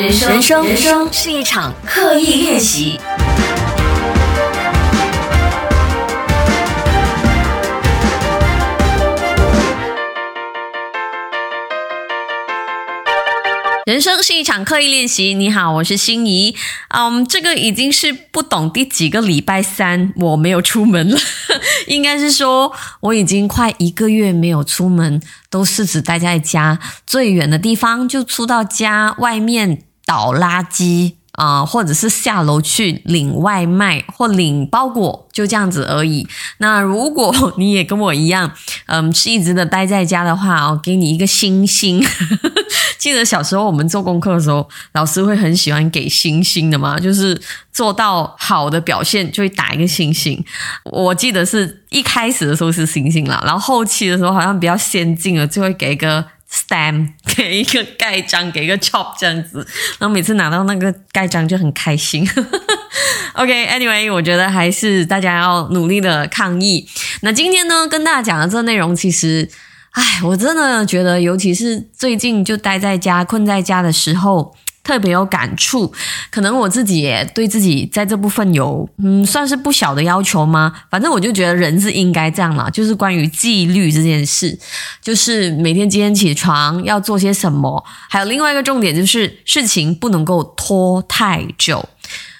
人生，人生，人生是一场刻意练习。人生是一场刻意练习。你好，我是心怡。嗯，这个已经是不懂第几个礼拜三我没有出门了，应该是说我已经快一个月没有出门，都是只待在家，最远的地方就出到家外面倒垃圾。啊，或者是下楼去领外卖或领包裹，就这样子而已。那如果你也跟我一样，嗯，是一直的待在家的话，我给你一个星星。记得小时候我们做功课的时候，老师会很喜欢给星星的嘛，就是做到好的表现就会打一个星星。我记得是一开始的时候是星星啦，然后后期的时候好像比较先进了，就会给一个。Stamp 给一个盖章，给一个 chop 这样子，然后每次拿到那个盖章就很开心。OK，Anyway，我觉得还是大家要努力的抗议。那今天呢，跟大家讲的这内容，其实，唉，我真的觉得，尤其是最近就待在家、困在家的时候。特别有感触，可能我自己也对自己在这部分有嗯，算是不小的要求吗？反正我就觉得人是应该这样啦，就是关于纪律这件事，就是每天几点起床要做些什么，还有另外一个重点就是事情不能够拖太久。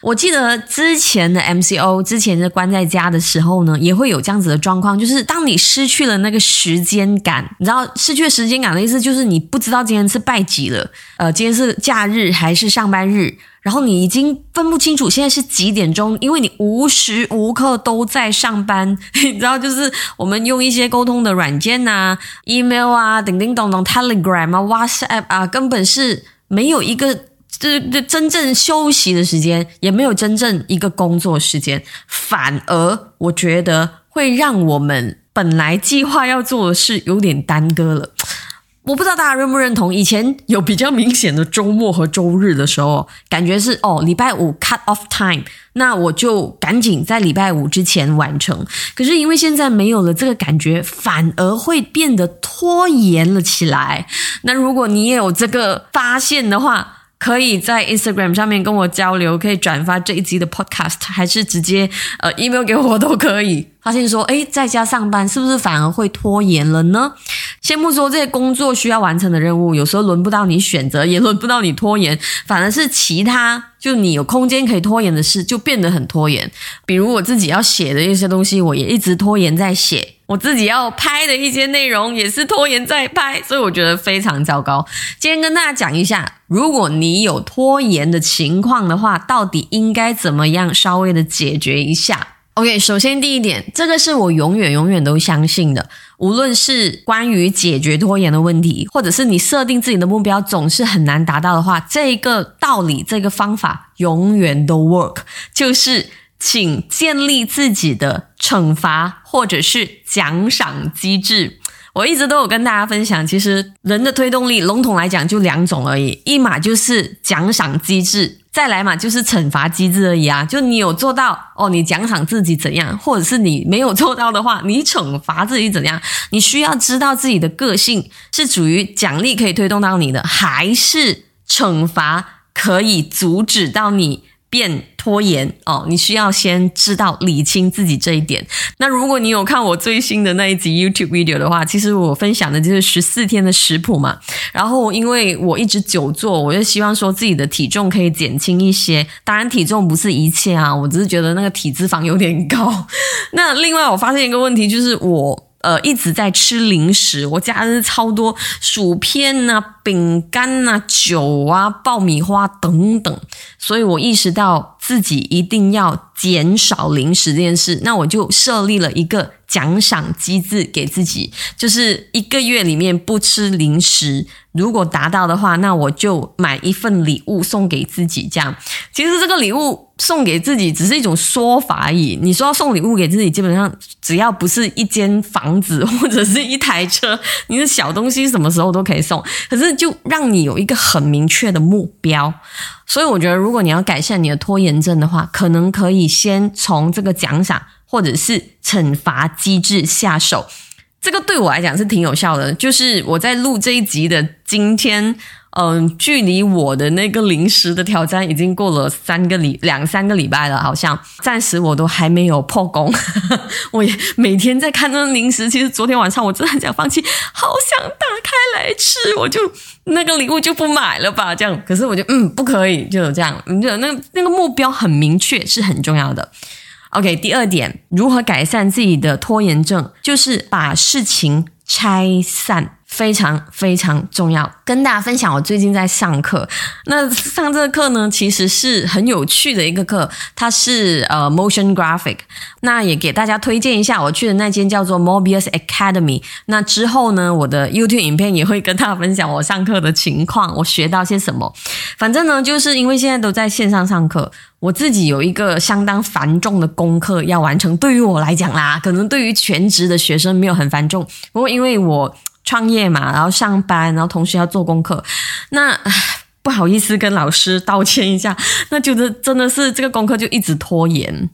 我记得之前的 MCO，之前的关在家的时候呢，也会有这样子的状况，就是当你失去了那个时间感，你知道失去时间感的意思就是你不知道今天是拜几了，呃，今天是假日还是上班日，然后你已经分不清楚现在是几点钟，因为你无时无刻都在上班，你知道，就是我们用一些沟通的软件呐，email 啊，叮叮咚咚，Telegram 啊，WhatsApp 啊，根本是没有一个。这这真正休息的时间也没有真正一个工作时间，反而我觉得会让我们本来计划要做的事有点耽搁了。我不知道大家认不认同，以前有比较明显的周末和周日的时候，感觉是哦，礼拜五 cut off time，那我就赶紧在礼拜五之前完成。可是因为现在没有了这个感觉，反而会变得拖延了起来。那如果你也有这个发现的话，可以在 Instagram 上面跟我交流，可以转发这一集的 Podcast，还是直接呃 email 给我都可以。发现说，诶，在家上班是不是反而会拖延了呢？先不说这些工作需要完成的任务，有时候轮不到你选择，也轮不到你拖延，反而是其他就你有空间可以拖延的事，就变得很拖延。比如我自己要写的一些东西，我也一直拖延在写。我自己要拍的一些内容也是拖延在拍，所以我觉得非常糟糕。今天跟大家讲一下，如果你有拖延的情况的话，到底应该怎么样稍微的解决一下？OK，首先第一点，这个是我永远永远都相信的，无论是关于解决拖延的问题，或者是你设定自己的目标总是很难达到的话，这个道理这个方法永远都 work，就是。请建立自己的惩罚或者是奖赏机制。我一直都有跟大家分享，其实人的推动力笼统来讲就两种而已，一码就是奖赏机制，再来嘛就是惩罚机制而已啊。就你有做到哦，你奖赏自己怎样，或者是你没有做到的话，你惩罚自己怎样？你需要知道自己的个性是属于奖励可以推动到你的，还是惩罚可以阻止到你。变拖延哦，你需要先知道理清自己这一点。那如果你有看我最新的那一集 YouTube video 的话，其实我分享的就是十四天的食谱嘛。然后因为我一直久坐，我就希望说自己的体重可以减轻一些。当然体重不是一切啊，我只是觉得那个体脂肪有点高。那另外我发现一个问题就是我。呃，一直在吃零食，我家是超多薯片呐、饼干呐、酒啊、爆米花等等，所以我意识到自己一定要减少零食这件事，那我就设立了一个奖赏机制给自己，就是一个月里面不吃零食。如果达到的话，那我就买一份礼物送给自己。这样，其实这个礼物送给自己只是一种说法而已。你说要送礼物给自己，基本上只要不是一间房子或者是一台车，你的小东西什么时候都可以送。可是就让你有一个很明确的目标。所以我觉得，如果你要改善你的拖延症的话，可能可以先从这个奖赏或者是惩罚机制下手。这个对我来讲是挺有效的，就是我在录这一集的今天。嗯，距离我的那个零食的挑战已经过了三个礼两三个礼拜了，好像暂时我都还没有破功。我也每天在看那个零食，其实昨天晚上我真的很想放弃，好想打开来吃，我就那个礼物就不买了吧，这样。可是我就嗯，不可以，就这样，就那那个目标很明确，是很重要的。OK，第二点，如何改善自己的拖延症，就是把事情拆散。非常非常重要，跟大家分享。我最近在上课，那上这个课呢，其实是很有趣的一个课，它是呃 motion graphic。那也给大家推荐一下，我去的那间叫做 Mobius Academy。那之后呢，我的 YouTube 影片也会跟大家分享我上课的情况，我学到些什么。反正呢，就是因为现在都在线上上课，我自己有一个相当繁重的功课要完成。对于我来讲啦，可能对于全职的学生没有很繁重，不过因为我。创业嘛，然后上班，然后同时要做功课，那 不好意思跟老师道歉一下，那就是真的是这个功课就一直拖延。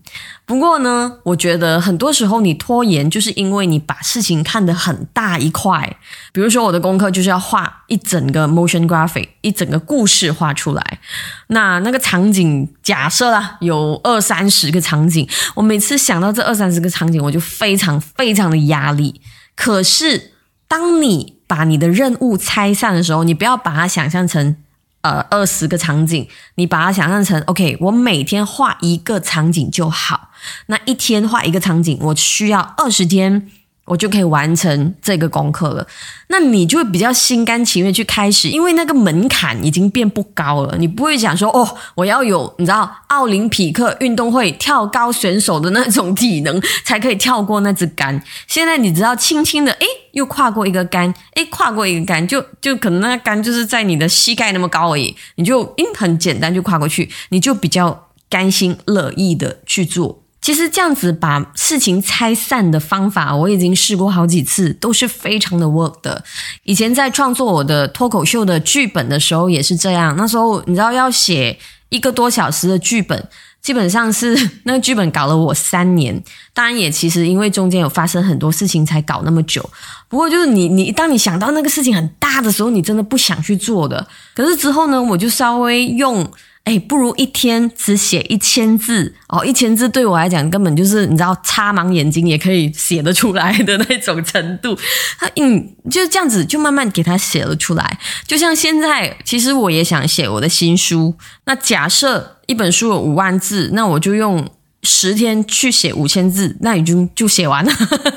不过呢，我觉得很多时候你拖延，就是因为你把事情看得很大一块。比如说我的功课就是要画一整个 motion graphic，一整个故事画出来。那那个场景假设啦，有二三十个场景，我每次想到这二三十个场景，我就非常非常的压力。可是。当你把你的任务拆散的时候，你不要把它想象成呃二十个场景，你把它想象成 OK，我每天画一个场景就好。那一天画一个场景，我需要二十天。我就可以完成这个功课了，那你就会比较心甘情愿去开始，因为那个门槛已经变不高了。你不会想说哦，我要有你知道奥林匹克运动会跳高选手的那种体能才可以跳过那支杆。现在你只要轻轻的诶，又跨过一个杆，诶，跨过一个杆，就就可能那杆就是在你的膝盖那么高而已，你就诶很简单就跨过去，你就比较甘心乐意的去做。其实这样子把事情拆散的方法，我已经试过好几次，都是非常的 work 的。以前在创作我的脱口秀的剧本的时候也是这样。那时候你知道要写一个多小时的剧本，基本上是那个剧本搞了我三年。当然也其实因为中间有发生很多事情才搞那么久。不过就是你你当你想到那个事情很大的时候，你真的不想去做的。可是之后呢，我就稍微用。哎，不如一天只写一千字哦！一千字对我来讲，根本就是你知道，擦盲眼睛也可以写得出来的那种程度。他嗯，就是这样子，就慢慢给他写了出来。就像现在，其实我也想写我的新书。那假设一本书有五万字，那我就用十天去写五千字，那已经就写完了。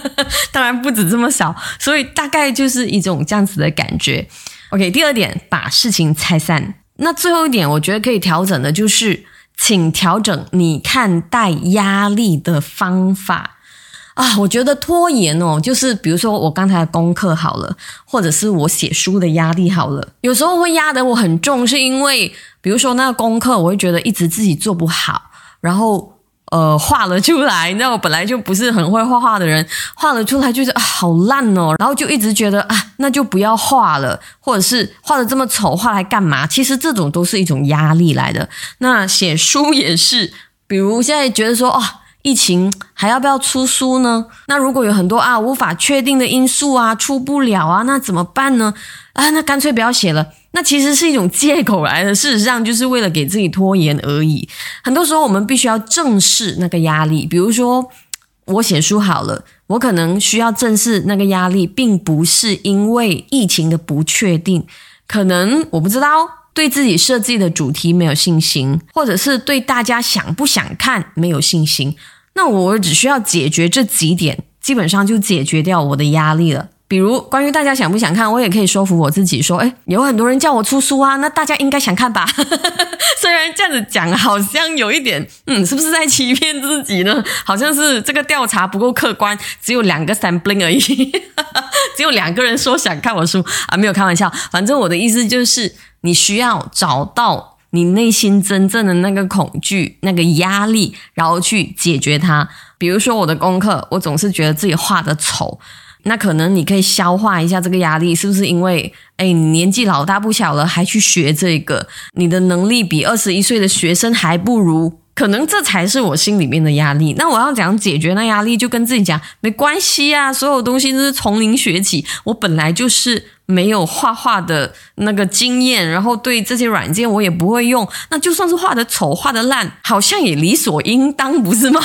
当然不止这么少，所以大概就是一种这样子的感觉。OK，第二点，把事情拆散。那最后一点，我觉得可以调整的，就是请调整你看待压力的方法啊。我觉得拖延哦，就是比如说我刚才功课好了，或者是我写书的压力好了，有时候会压得我很重，是因为比如说那个功课，我会觉得一直自己做不好，然后。呃，画了出来，那我本来就不是很会画画的人，画了出来就是，好烂哦，然后就一直觉得啊，那就不要画了，或者是画的这么丑，画来干嘛？其实这种都是一种压力来的。那写书也是，比如现在觉得说，哦，疫情还要不要出书呢？那如果有很多啊无法确定的因素啊，出不了啊，那怎么办呢？啊，那干脆不要写了。那其实是一种借口来的，事实上就是为了给自己拖延而已。很多时候我们必须要正视那个压力，比如说我写书好了，我可能需要正视那个压力，并不是因为疫情的不确定，可能我不知道对自己设计的主题没有信心，或者是对大家想不想看没有信心。那我只需要解决这几点，基本上就解决掉我的压力了。比如关于大家想不想看，我也可以说服我自己说，哎，有很多人叫我出书啊，那大家应该想看吧？虽 然样子讲，好像有一点，嗯，是不是在欺骗自己呢？好像是这个调查不够客观，只有两个 sampling 而已，只有两个人说想看我书啊，没有开玩笑。反正我的意思就是，你需要找到你内心真正的那个恐惧、那个压力，然后去解决它。比如说我的功课，我总是觉得自己画的丑。那可能你可以消化一下这个压力，是不是因为哎年纪老大不小了还去学这个，你的能力比二十一岁的学生还不如，可能这才是我心里面的压力。那我要怎样解决那压力？就跟自己讲没关系啊，所有东西都是从零学起，我本来就是没有画画的那个经验，然后对这些软件我也不会用，那就算是画的丑、画的烂，好像也理所应当，不是吗？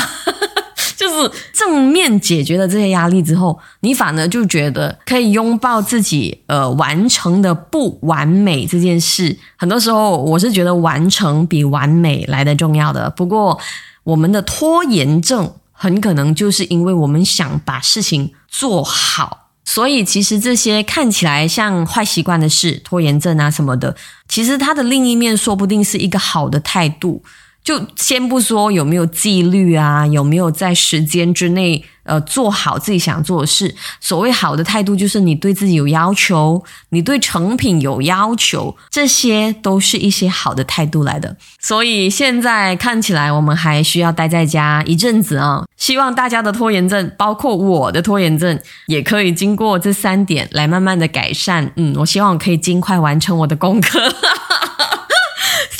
就是正面解决了这些压力之后，你反而就觉得可以拥抱自己呃完成的不完美这件事。很多时候，我是觉得完成比完美来的重要的。不过，我们的拖延症很可能就是因为我们想把事情做好，所以其实这些看起来像坏习惯的事，拖延症啊什么的，其实它的另一面说不定是一个好的态度。就先不说有没有纪律啊，有没有在时间之内呃做好自己想做的事。所谓好的态度，就是你对自己有要求，你对成品有要求，这些都是一些好的态度来的。所以现在看起来，我们还需要待在家一阵子啊。希望大家的拖延症，包括我的拖延症，也可以经过这三点来慢慢的改善。嗯，我希望可以尽快完成我的功课。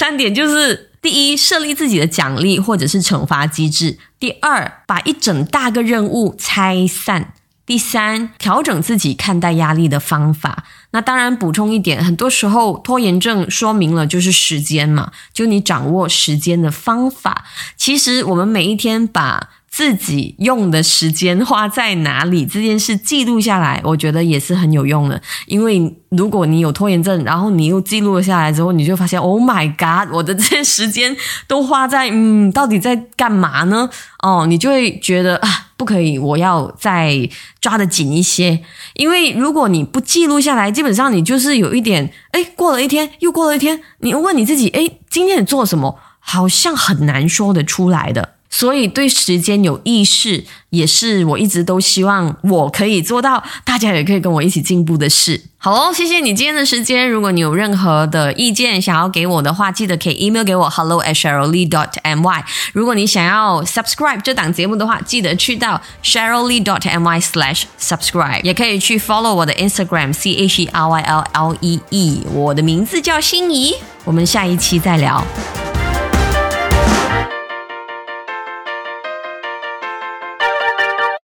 三点就是。第一，设立自己的奖励或者是惩罚机制；第二，把一整大个任务拆散；第三，调整自己看待压力的方法。那当然，补充一点，很多时候拖延症说明了就是时间嘛，就你掌握时间的方法。其实我们每一天把。自己用的时间花在哪里这件事记录下来，我觉得也是很有用的。因为如果你有拖延症，然后你又记录了下来之后，你就发现，Oh my God，我的这些时间都花在嗯，到底在干嘛呢？哦，你就会觉得啊，不可以，我要再抓得紧一些。因为如果你不记录下来，基本上你就是有一点，哎，过了一天又过了一天，你问你自己，哎，今天你做了什么？好像很难说得出来的。所以对时间有意识，也是我一直都希望我可以做到，大家也可以跟我一起进步的事。好哦，谢谢你今天的时间。如果你有任何的意见想要给我的话，记得可以 email 给我 hello at sheryllee dot my。如果你想要 subscribe 这档节目的话，记得去到 sheryllee dot my slash subscribe，也可以去 follow 我的 Instagram c h e r y l l e e。我的名字叫心怡，我们下一期再聊。